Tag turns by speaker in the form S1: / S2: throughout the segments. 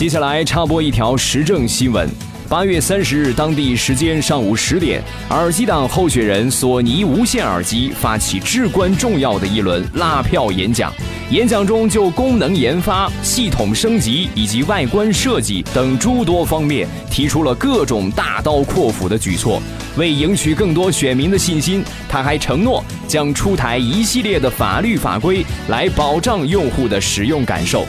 S1: 接下来插播一条时政新闻。八月三十日，当地时间上午十点，耳机党候选人索尼无线耳机发起至关重要的一轮拉票演讲。演讲中就功能研发、系统升级以及外观设计等诸多方面提出了各种大刀阔斧的举措。为赢取更多选民的信心，他还承诺将出台一系列的法律法规来保障用户的使用感受。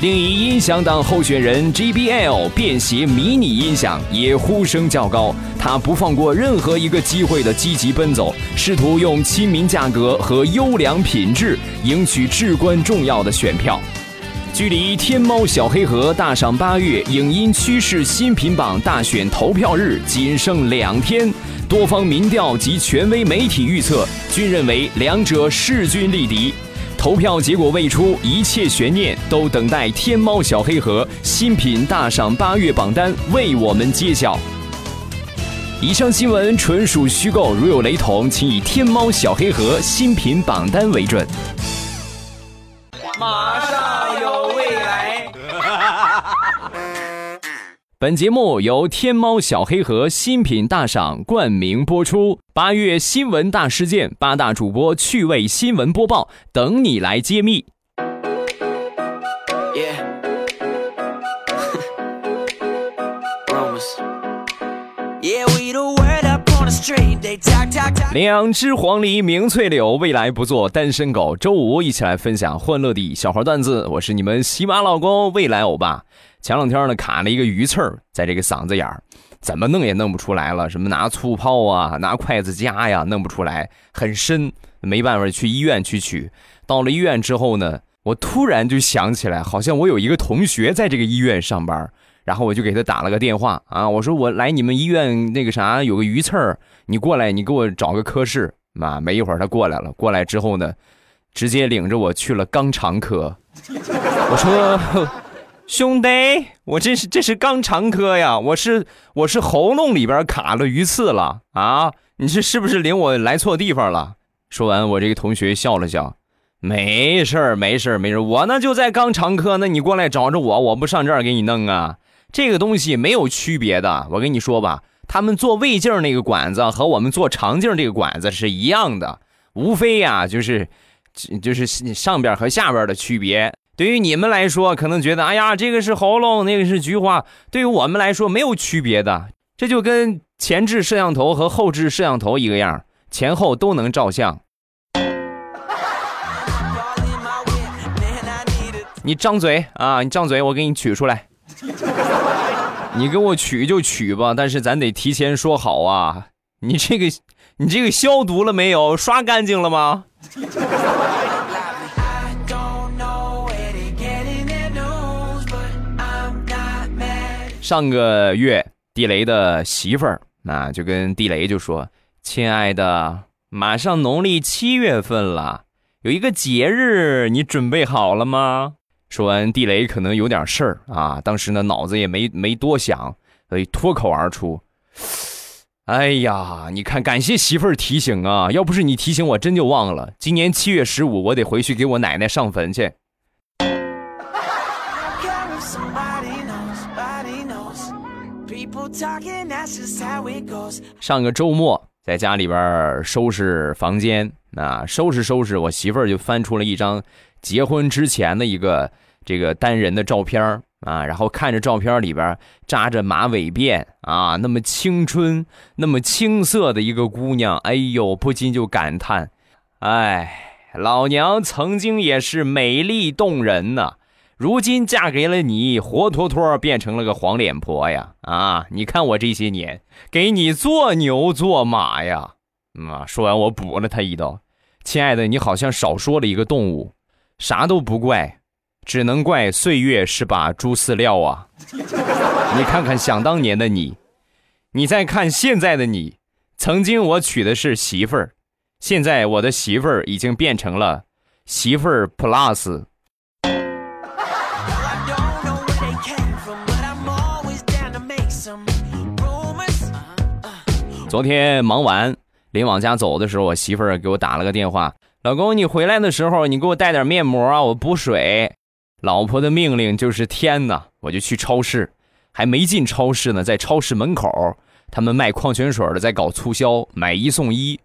S1: 另一音响党候选人 JBL 便携迷你音响也呼声较高，他不放过任何一个机会的积极奔走，试图用亲民价格和优良品质赢取至关重要的选票。距离天猫小黑盒大赏八月影音趋势新品榜大选投票日仅剩两天，多方民调及权威媒体预测均认为两者势均力敌。投票结果未出，一切悬念都等待天猫小黑盒新品大赏八月榜单为我们揭晓。以上新闻纯属虚构，如有雷同，请以天猫小黑盒新品榜单为准。
S2: 马上
S1: 本节目由天猫小黑盒新品大赏冠名播出。八月新闻大事件，八大主播趣味新闻播报，等你来揭秘。两只黄鹂鸣翠柳，未来不做单身狗。周五一起来分享欢乐的小花段子，我是你们喜马老公未来欧巴。前两天呢，卡了一个鱼刺儿在这个嗓子眼儿，怎么弄也弄不出来了。什么拿醋泡啊，拿筷子夹呀，弄不出来，很深，没办法去医院去取。到了医院之后呢，我突然就想起来，好像我有一个同学在这个医院上班，然后我就给他打了个电话啊，我说我来你们医院那个啥，有个鱼刺儿，你过来，你给我找个科室。妈，没一会儿他过来了，过来之后呢，直接领着我去了肛肠科。我说。兄弟，我这是这是肛肠科呀，我是我是喉咙里边卡了鱼刺了啊！你这是不是领我来错地方了？说完，我这个同学笑了笑，没事儿没事儿没事儿，我那就在肛肠科，那你过来找着我，我不上这儿给你弄啊？这个东西没有区别的，我跟你说吧，他们做胃镜那个管子和我们做肠镜这个管子是一样的，无非呀就是就是上边和下边的区别。对于你们来说，可能觉得，哎呀，这个是喉咙，那个是菊花。对于我们来说，没有区别的，这就跟前置摄像头和后置摄像头一个样，前后都能照相。你张嘴啊，你张嘴，我给你取出来。你给我取就取吧，但是咱得提前说好啊。你这个，你这个消毒了没有？刷干净了吗？上个月，地雷的媳妇儿那就跟地雷就说：“亲爱的，马上农历七月份了，有一个节日，你准备好了吗？”说完，地雷可能有点事儿啊，当时呢脑子也没没多想，所以脱口而出：“哎呀，你看，感谢媳妇儿提醒啊，要不是你提醒，我真就忘了。今年七月十五，我得回去给我奶奶上坟去。”上个周末在家里边收拾房间啊，收拾收拾，我媳妇儿就翻出了一张结婚之前的一个这个单人的照片啊，然后看着照片里边扎着马尾辫啊，那么青春、那么青涩的一个姑娘，哎呦，不禁就感叹：哎，老娘曾经也是美丽动人呐。如今嫁给了你，活脱脱变成了个黄脸婆呀！啊，你看我这些年给你做牛做马呀！啊，说完我补了他一刀：“亲爱的，你好像少说了一个动物，啥都不怪，只能怪岁月是把猪饲料啊！你看看想当年的你，你再看现在的你，曾经我娶的是媳妇儿，现在我的媳妇儿已经变成了媳妇儿 plus。”昨天忙完，临往家走的时候，我媳妇儿给我打了个电话：“老公，你回来的时候，你给我带点面膜啊，我补水。”老婆的命令就是天呐，我就去超市，还没进超市呢，在超市门口，他们卖矿泉水的在搞促销，买一送一。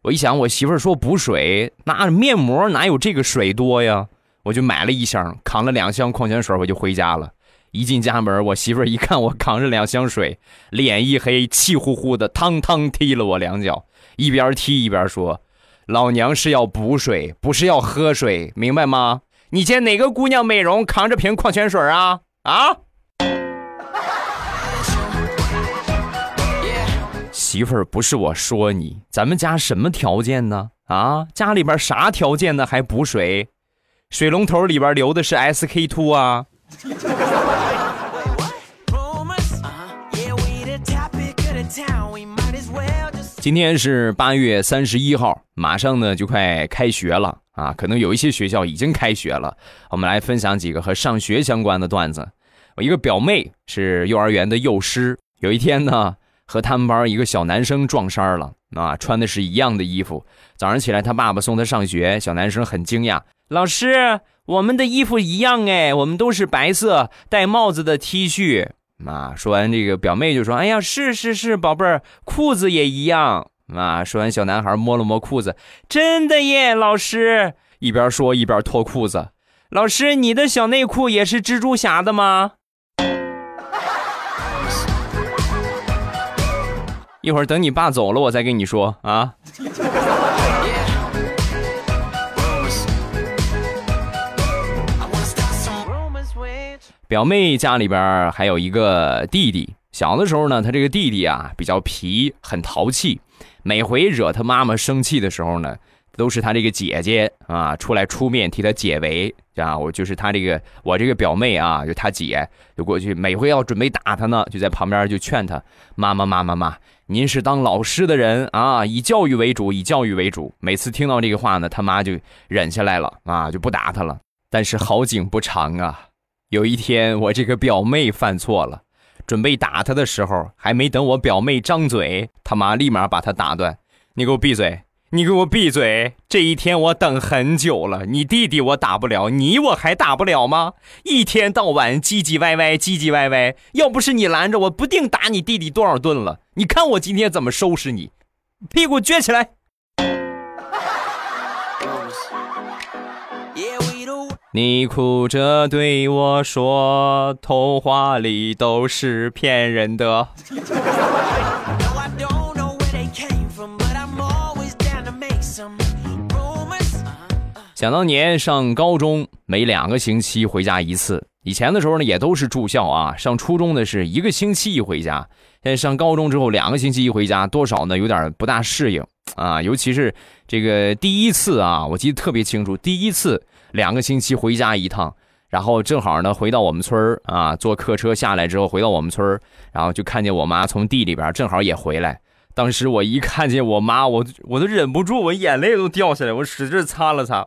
S1: 我一想，我媳妇儿说补水，那面膜哪有这个水多呀？我就买了一箱，扛了两箱矿泉水，我就回家了。一进家门，我媳妇儿一看我扛着两箱水，脸一黑，气呼呼的，汤汤踢了我两脚，一边踢一边说：“老娘是要补水，不是要喝水，明白吗？”你见哪个姑娘美容扛着瓶矿泉水啊？啊！媳妇儿，不是我说你，咱们家什么条件呢？啊，家里边啥条件呢？还补水？水龙头里边流的是 SK two 啊！今天是八月三十一号，马上呢就快开学了啊！可能有一些学校已经开学了。我们来分享几个和上学相关的段子。我一个表妹是幼儿园的幼师，有一天呢和他们班一个小男生撞衫了啊，穿的是一样的衣服。早上起来他爸爸送他上学，小男生很惊讶：“老师，我们的衣服一样哎，我们都是白色戴帽子的 T 恤。”啊！说完这个，表妹就说：“哎呀，是是是，宝贝儿，裤子也一样。”啊！说完，小男孩摸了摸裤子，真的耶！老师一边说一边脱裤子。老师，你的小内裤也是蜘蛛侠的吗？一会儿等你爸走了，我再跟你说啊。表妹家里边还有一个弟弟，小的时候呢，他这个弟弟啊比较皮，很淘气，每回惹他妈妈生气的时候呢，都是他这个姐姐啊出来出面替他解围啊。我就是他这个我这个表妹啊，就他姐就过去，每回要准备打他呢，就在旁边就劝他妈妈妈妈妈，您是当老师的人啊，以教育为主，以教育为主。每次听到这个话呢，他妈就忍下来了啊，就不打他了。但是好景不长啊。有一天，我这个表妹犯错了，准备打他的时候，还没等我表妹张嘴，他妈立马把他打断：“你给我闭嘴！你给我闭嘴！这一天我等很久了，你弟弟我打不了，你我还打不了吗？一天到晚唧唧歪歪，唧唧歪歪，要不是你拦着，我不定打你弟弟多少顿了。你看我今天怎么收拾你？屁股撅起来！” 你哭着对我说：“童话里都是骗人的。”想当年上高中，每两个星期回家一次。以前的时候呢，也都是住校啊。上初中的是一个星期一回家，现在上高中之后，两个星期一回家，多少呢？有点不大适应啊。尤其是这个第一次啊，我记得特别清楚，第一次。两个星期回家一趟，然后正好呢回到我们村啊，坐客车下来之后回到我们村，然后就看见我妈从地里边正好也回来。当时我一看见我妈，我我都忍不住，我眼泪都掉下来，我使劲擦了擦，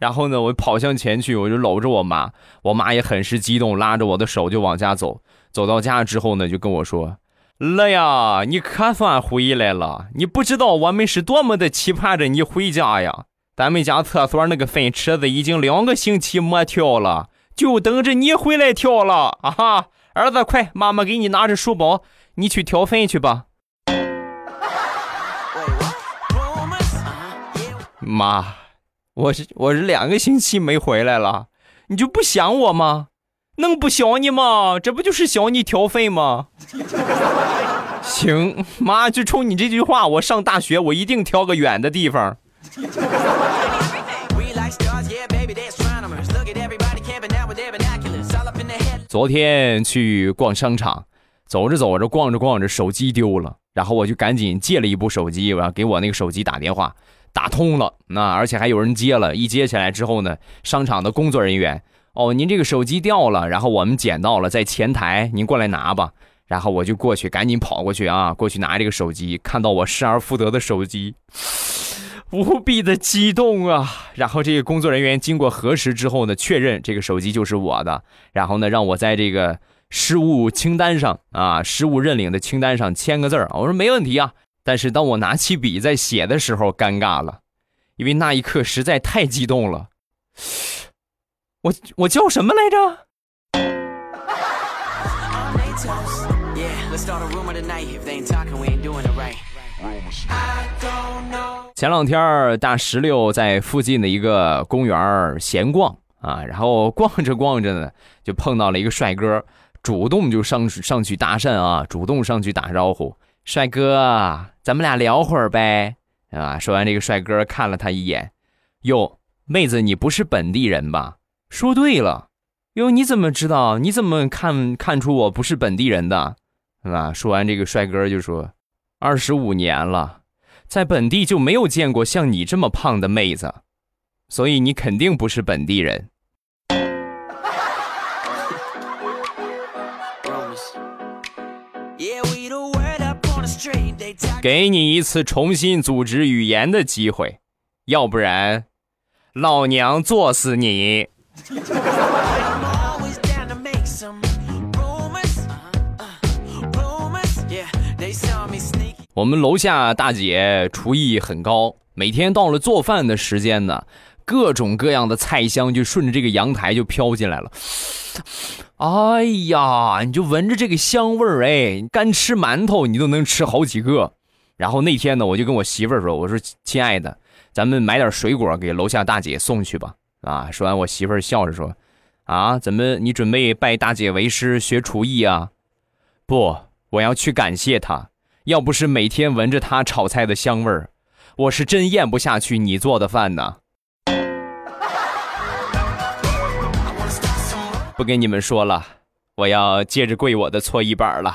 S1: 然后呢我跑向前去，我就搂着我妈，我妈也很是激动，拉着我的手就往家走。走到家之后呢，就跟我说：“乐呀，你可算回来了！你不知道我们是多么的期盼着你回家呀。”咱们家厕所那个粪池子已经两个星期没跳了，就等着你回来跳了啊！哈，儿子，快，妈妈给你拿着书包，你去挑粪去吧。妈，我是我是两个星期没回来了，你就不想我吗？能不想你吗？这不就是想你挑粪吗？行，妈，就冲你这句话，我上大学我一定挑个远的地方。昨天去逛商场，走着走着，逛着逛着，手机丢了，然后我就赶紧借了一部手机，我要给我那个手机打电话，打通了，那而且还有人接了，一接起来之后呢，商场的工作人员，哦，您这个手机掉了，然后我们捡到了，在前台，您过来拿吧，然后我就过去，赶紧跑过去啊，过去拿这个手机，看到我失而复得的手机。无比的激动啊！然后这个工作人员经过核实之后呢，确认这个手机就是我的，然后呢，让我在这个失物清单上啊，失物认领的清单上签个字儿。我说没问题啊。但是当我拿起笔在写的时候，尴尬了，因为那一刻实在太激动了。我我叫什么来着？前两天大石榴在附近的一个公园闲逛啊，然后逛着逛着呢，就碰到了一个帅哥，主动就上上去搭讪啊，主动上去打招呼，帅哥，咱们俩聊会儿呗，啊！说完这个帅哥看了他一眼，哟，妹子，你不是本地人吧？说对了，哟，你怎么知道？你怎么看看出我不是本地人的？是吧？说完这个帅哥就说，二十五年了。在本地就没有见过像你这么胖的妹子，所以你肯定不是本地人。给你一次重新组织语言的机会，要不然，老娘作死你！我们楼下大姐厨艺很高，每天到了做饭的时间呢，各种各样的菜香就顺着这个阳台就飘进来了。哎呀，你就闻着这个香味儿，哎，干吃馒头你都能吃好几个。然后那天呢，我就跟我媳妇儿说：“我说亲爱的，咱们买点水果给楼下大姐送去吧。”啊，说完我媳妇儿笑着说：“啊，怎么你准备拜大姐为师学厨艺啊？不，我要去感谢她。”要不是每天闻着她炒菜的香味儿，我是真咽不下去你做的饭呢。不跟你们说了，我要接着跪我的搓衣板了。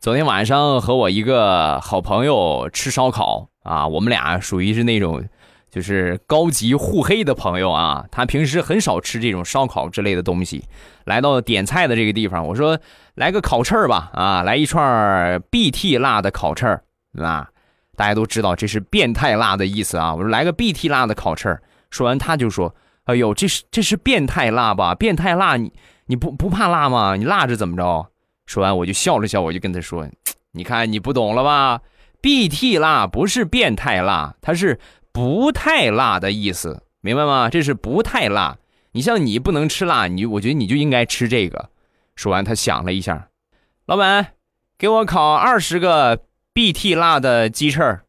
S1: 昨天晚上和我一个好朋友吃烧烤啊，我们俩属于是那种。就是高级互黑的朋友啊，他平时很少吃这种烧烤之类的东西。来到点菜的这个地方，我说来个烤翅吧，啊，来一串 BT 辣的烤翅儿，啊，大家都知道这是变态辣的意思啊。我说来个 BT 辣的烤翅，说完他就说：“哎呦，这是这是变态辣吧？变态辣，你你不不怕辣吗？你辣着怎么着？”说完我就笑了笑，我就跟他说：“你看你不懂了吧？BT 辣不是变态辣，它是。”不太辣的意思，明白吗？这是不太辣。你像你不能吃辣，你我觉得你就应该吃这个。说完，他想了一下，老板，给我烤二十个 BT 辣的鸡翅。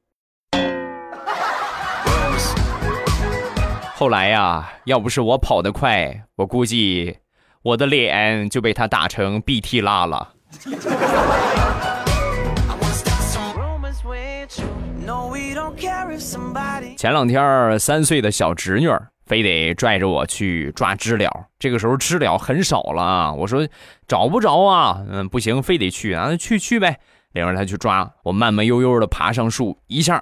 S1: 后来呀，要不是我跑得快，我估计我的脸就被他打成 BT 辣了。前两天，三岁的小侄女非得拽着我去抓知了。这个时候知了很少了啊，我说找不着啊，嗯，不行，非得去啊，去去呗。领着他去抓，我慢慢悠悠的爬上树，一下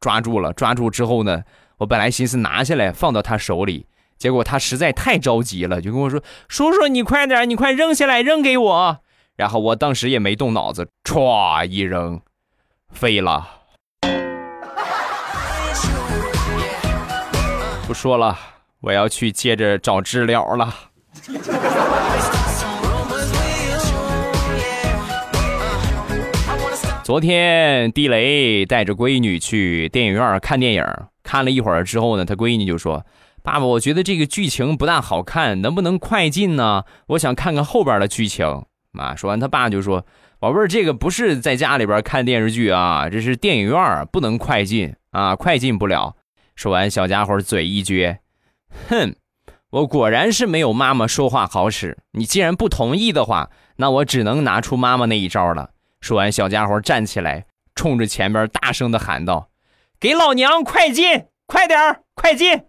S1: 抓住了。抓住之后呢，我本来寻思拿下来放到他手里，结果他实在太着急了，就跟我说：“叔叔，你快点，你快扔下来，扔给我。”然后我当时也没动脑子，歘一扔，飞了。不说了，我要去接着找知了了。昨天地雷带着闺女去电影院看电影，看了一会儿之后呢，他闺女就说：“爸爸，我觉得这个剧情不大好看，能不能快进呢？我想看看后边的剧情。”啊，说完他爸就说：“宝贝儿，这个不是在家里边看电视剧啊，这是电影院，不能快进啊，快进不了。”说完，小家伙嘴一撅，哼，我果然是没有妈妈说话好使。你既然不同意的话，那我只能拿出妈妈那一招了。说完，小家伙站起来，冲着前边大声的喊道：“给老娘快进，快点儿，快进！”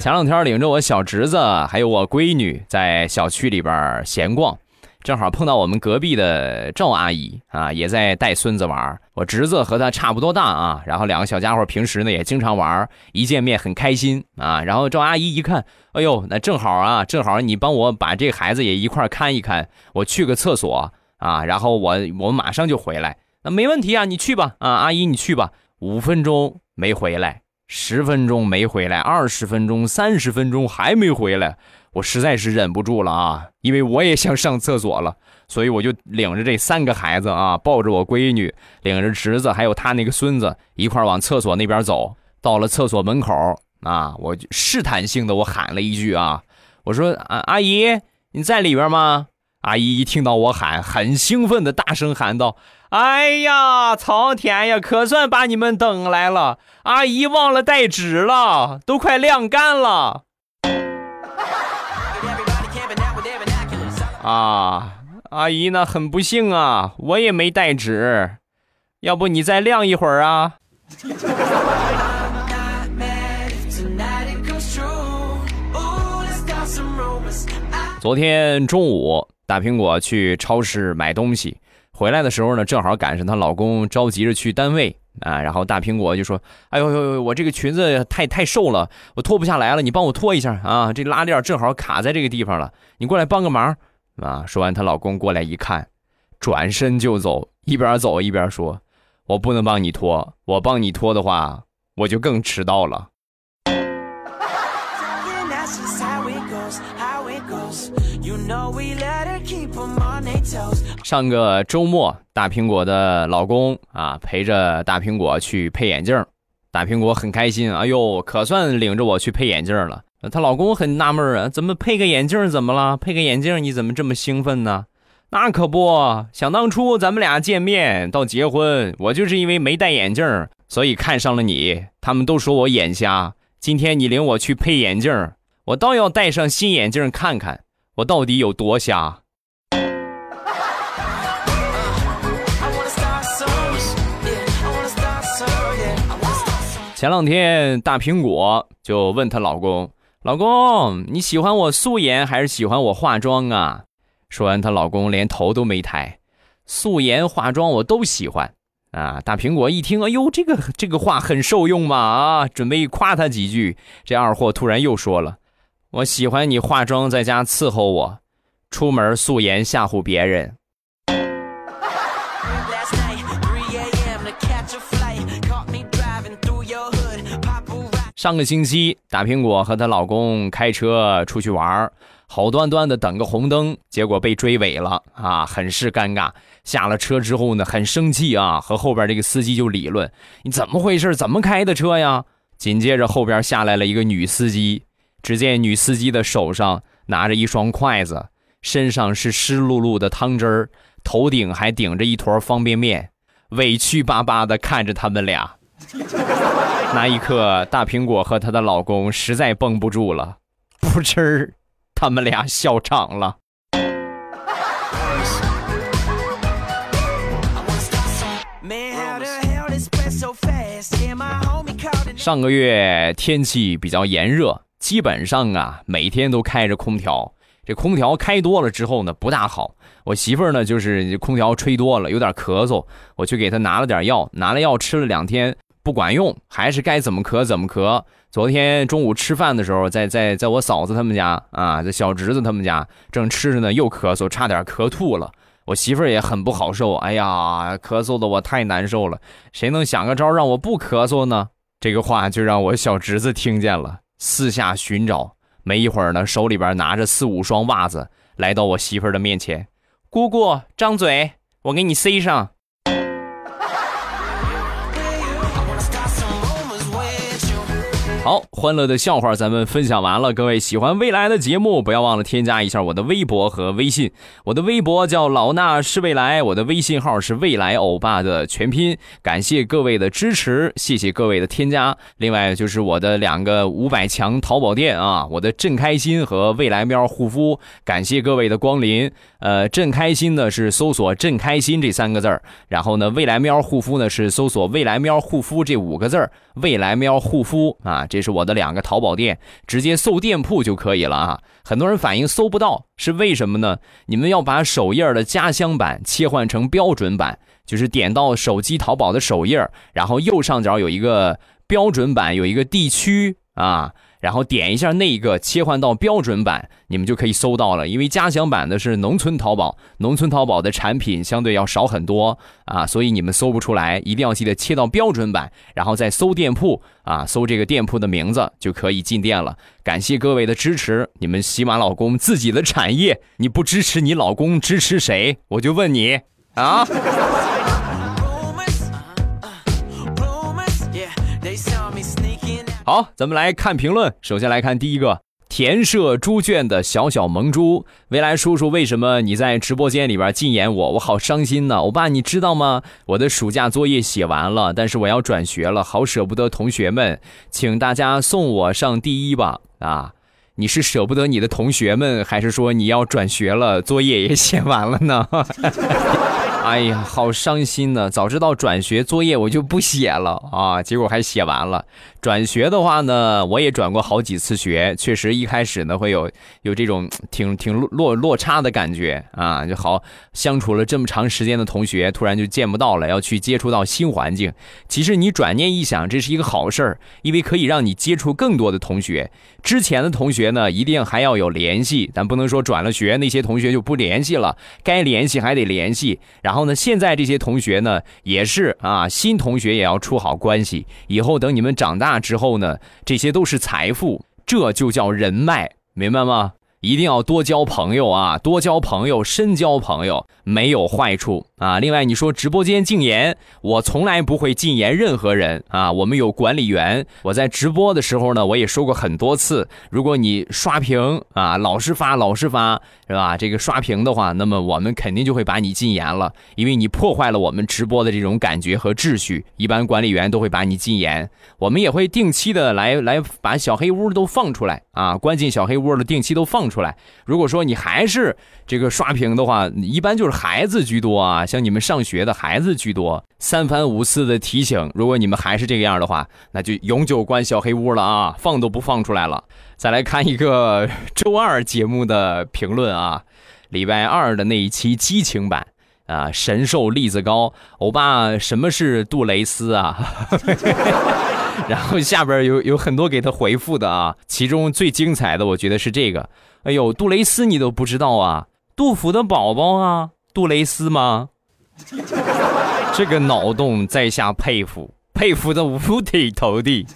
S1: 前两天领着我小侄子还有我闺女在小区里边闲逛。正好碰到我们隔壁的赵阿姨啊，也在带孙子玩我侄子和他差不多大啊，然后两个小家伙平时呢也经常玩一见面很开心啊。然后赵阿姨一看，哎呦，那正好啊，正好你帮我把这孩子也一块看一看，我去个厕所啊，然后我我马上就回来。那没问题啊，你去吧啊，阿姨你去吧。五分钟没回来，十分钟没回来，二十分钟、三十分钟还没回来。我实在是忍不住了啊，因为我也想上厕所了，所以我就领着这三个孩子啊，抱着我闺女，领着侄子，还有他那个孙子一块往厕所那边走。到了厕所门口啊，我试探性的我喊了一句啊，我说啊阿姨你在里边吗？阿姨一听到我喊，很兴奋的大声喊道：“哎呀，苍天呀，可算把你们等来了！阿姨忘了带纸了，都快晾干了。”啊，阿姨呢很不幸啊，我也没带纸，要不你再晾一会儿啊？昨天中午。大苹果去超市买东西，回来的时候呢，正好赶上她老公着急着去单位啊。然后大苹果就说：“哎呦呦呦，我这个裙子太太瘦了，我脱不下来了，你帮我脱一下啊！这拉链正好卡在这个地方了，你过来帮个忙啊！”说完，她老公过来一看，转身就走，一边走一边说：“我不能帮你脱，我帮你脱的话，我就更迟到了。”上个周末，大苹果的老公啊陪着大苹果去配眼镜，大苹果很开心，哎呦，可算领着我去配眼镜了。她老公很纳闷啊，怎么配个眼镜怎么了？配个眼镜你怎么这么兴奋呢？那可不想当初咱们俩见面到结婚，我就是因为没戴眼镜，所以看上了你。他们都说我眼瞎，今天你领我去配眼镜，我倒要戴上新眼镜看看，我到底有多瞎。前两天，大苹果就问她老公：“老公，你喜欢我素颜还是喜欢我化妆啊？”说完，她老公连头都没抬：“素颜化妆我都喜欢。”啊！大苹果一听，哎呦，这个这个话很受用嘛！啊，准备夸他几句，这二货突然又说了：“我喜欢你化妆在家伺候我，出门素颜吓唬别人。”上个星期，大苹果和她老公开车出去玩好端端的等个红灯，结果被追尾了啊，很是尴尬。下了车之后呢，很生气啊，和后边这个司机就理论：“你怎么回事？怎么开的车呀？”紧接着后边下来了一个女司机，只见女司机的手上拿着一双筷子，身上是湿漉漉的汤汁儿，头顶还顶着一坨方便面，委屈巴巴的看着他们俩。那一刻，大苹果和她的老公实在绷不住了，噗嗤，他们俩笑场了。上个月天气比较炎热，基本上啊每天都开着空调。这空调开多了之后呢，不大好。我媳妇儿呢，就是空调吹多了，有点咳嗽，我去给她拿了点药，拿了药吃了两天。不管用，还是该怎么咳怎么咳。昨天中午吃饭的时候，在在在我嫂子他们家啊，在小侄子他们家正吃着呢，又咳嗽，差点咳吐了。我媳妇儿也很不好受，哎呀，咳嗽的我太难受了。谁能想个招让我不咳嗽呢？这个话就让我小侄子听见了，四下寻找，没一会儿呢，手里边拿着四五双袜子，来到我媳妇儿的面前，姑姑张嘴，我给你塞上。好，欢乐的笑话咱们分享完了。各位喜欢未来的节目，不要忘了添加一下我的微博和微信。我的微博叫老衲是未来，我的微信号是未来欧巴的全拼。感谢各位的支持，谢谢各位的添加。另外就是我的两个五百强淘宝店啊，我的正开心和未来喵护肤，感谢各位的光临。呃，正开心呢是搜索“正开心”这三个字儿，然后呢，未来喵护肤呢是搜索“未来喵护肤”这五个字儿，未来喵护肤啊。这是我的两个淘宝店，直接搜店铺就可以了啊！很多人反映搜不到，是为什么呢？你们要把首页的家乡版切换成标准版，就是点到手机淘宝的首页，然后右上角有一个标准版，有一个地区啊，然后点一下那个切换到标准版，你们就可以搜到了。因为加强版的是农村淘宝，农村淘宝的产品相对要少很多啊，所以你们搜不出来，一定要记得切到标准版，然后再搜店铺啊，搜这个店铺的名字就可以进店了。感谢各位的支持，你们喜马老公自己的产业，你不支持你老公支持谁？我就问你啊。好，咱们来看评论。首先来看第一个，田舍猪圈的小小萌猪，未来叔叔，为什么你在直播间里边禁言我？我好伤心呢。欧巴，你知道吗？我的暑假作业写完了，但是我要转学了，好舍不得同学们，请大家送我上第一吧。啊，你是舍不得你的同学们，还是说你要转学了，作业也写完了呢？哎呀，好伤心呢！早知道转学作业我就不写了啊，结果还写完了。转学的话呢，我也转过好几次学，确实一开始呢会有有这种挺挺落落差的感觉啊，就好相处了这么长时间的同学，突然就见不到了，要去接触到新环境。其实你转念一想，这是一个好事儿，因为可以让你接触更多的同学。之前的同学呢，一定还要有联系，咱不能说转了学那些同学就不联系了，该联系还得联系。然然后呢，现在这些同学呢，也是啊，新同学也要处好关系，以后等你们长大。之后呢？这些都是财富，这就叫人脉，明白吗？一定要多交朋友啊，多交朋友，深交朋友没有坏处啊。另外，你说直播间禁言，我从来不会禁言任何人啊。我们有管理员，我在直播的时候呢，我也说过很多次，如果你刷屏啊，老是发，老是发，是吧？这个刷屏的话，那么我们肯定就会把你禁言了，因为你破坏了我们直播的这种感觉和秩序。一般管理员都会把你禁言，我们也会定期的来来把小黑屋都放出来啊，关进小黑屋的定期都放。出来，如果说你还是这个刷屏的话，一般就是孩子居多啊，像你们上学的孩子居多，三番五次的提醒，如果你们还是这个样的话，那就永久关小黑屋了啊，放都不放出来了。再来看一个周二节目的评论啊，礼拜二的那一期激情版啊，神兽栗子糕，欧巴，什么是杜蕾斯啊？然后下边有有很多给他回复的啊，其中最精彩的我觉得是这个。哎呦，杜蕾斯你都不知道啊？杜甫的宝宝啊，杜蕾斯吗？这个脑洞在下佩服，佩服的五体投地。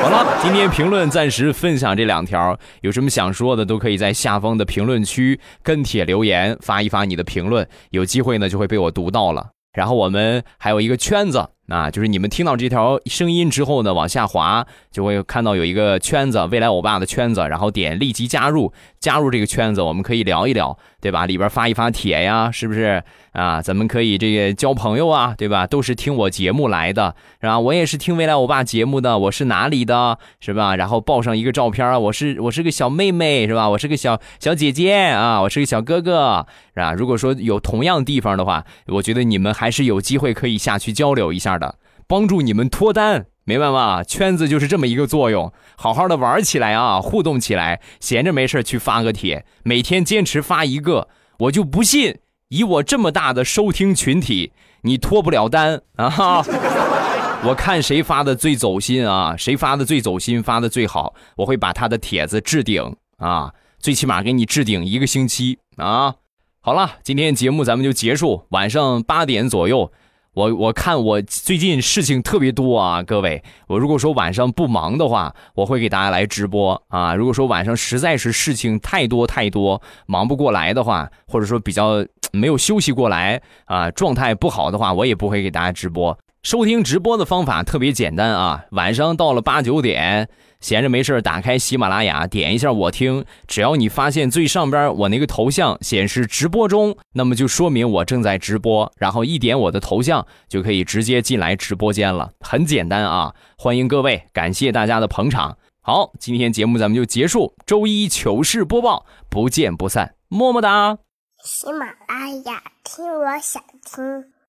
S1: 好了，今天评论暂时分享这两条，有什么想说的都可以在下方的评论区跟帖留言，发一发你的评论，有机会呢就会被我读到了。然后我们还有一个圈子。啊，就是你们听到这条声音之后呢，往下滑就会看到有一个圈子，未来欧巴的圈子，然后点立即加入，加入这个圈子，我们可以聊一聊，对吧？里边发一发帖呀，是不是啊？咱们可以这个交朋友啊，对吧？都是听我节目来的，是吧？我也是听未来我爸节目的，我是哪里的，是吧？然后报上一个照片啊我是我是个小妹妹，是吧？我是个小小姐姐啊，我是个小哥哥，是吧？如果说有同样地方的话，我觉得你们还是有机会可以下去交流一下。的帮助你们脱单，明白吗？圈子就是这么一个作用，好好的玩起来啊，互动起来，闲着没事去发个帖，每天坚持发一个，我就不信以我这么大的收听群体，你脱不了单啊！我看谁发的最走心啊，谁发的最走心，发的最好，我会把他的帖子置顶啊，最起码给你置顶一个星期啊！好了，今天节目咱们就结束，晚上八点左右。我我看我最近事情特别多啊，各位，我如果说晚上不忙的话，我会给大家来直播啊。如果说晚上实在是事情太多太多，忙不过来的话，或者说比较没有休息过来啊，状态不好的话，我也不会给大家直播。收听直播的方法特别简单啊，晚上到了八九点。闲着没事打开喜马拉雅，点一下我听。只要你发现最上边我那个头像显示直播中，那么就说明我正在直播。然后一点我的头像，就可以直接进来直播间了。很简单啊！欢迎各位，感谢大家的捧场。好，今天节目咱们就结束。周一糗事播报，不见不散。么么哒！
S3: 喜马拉雅听，我想听。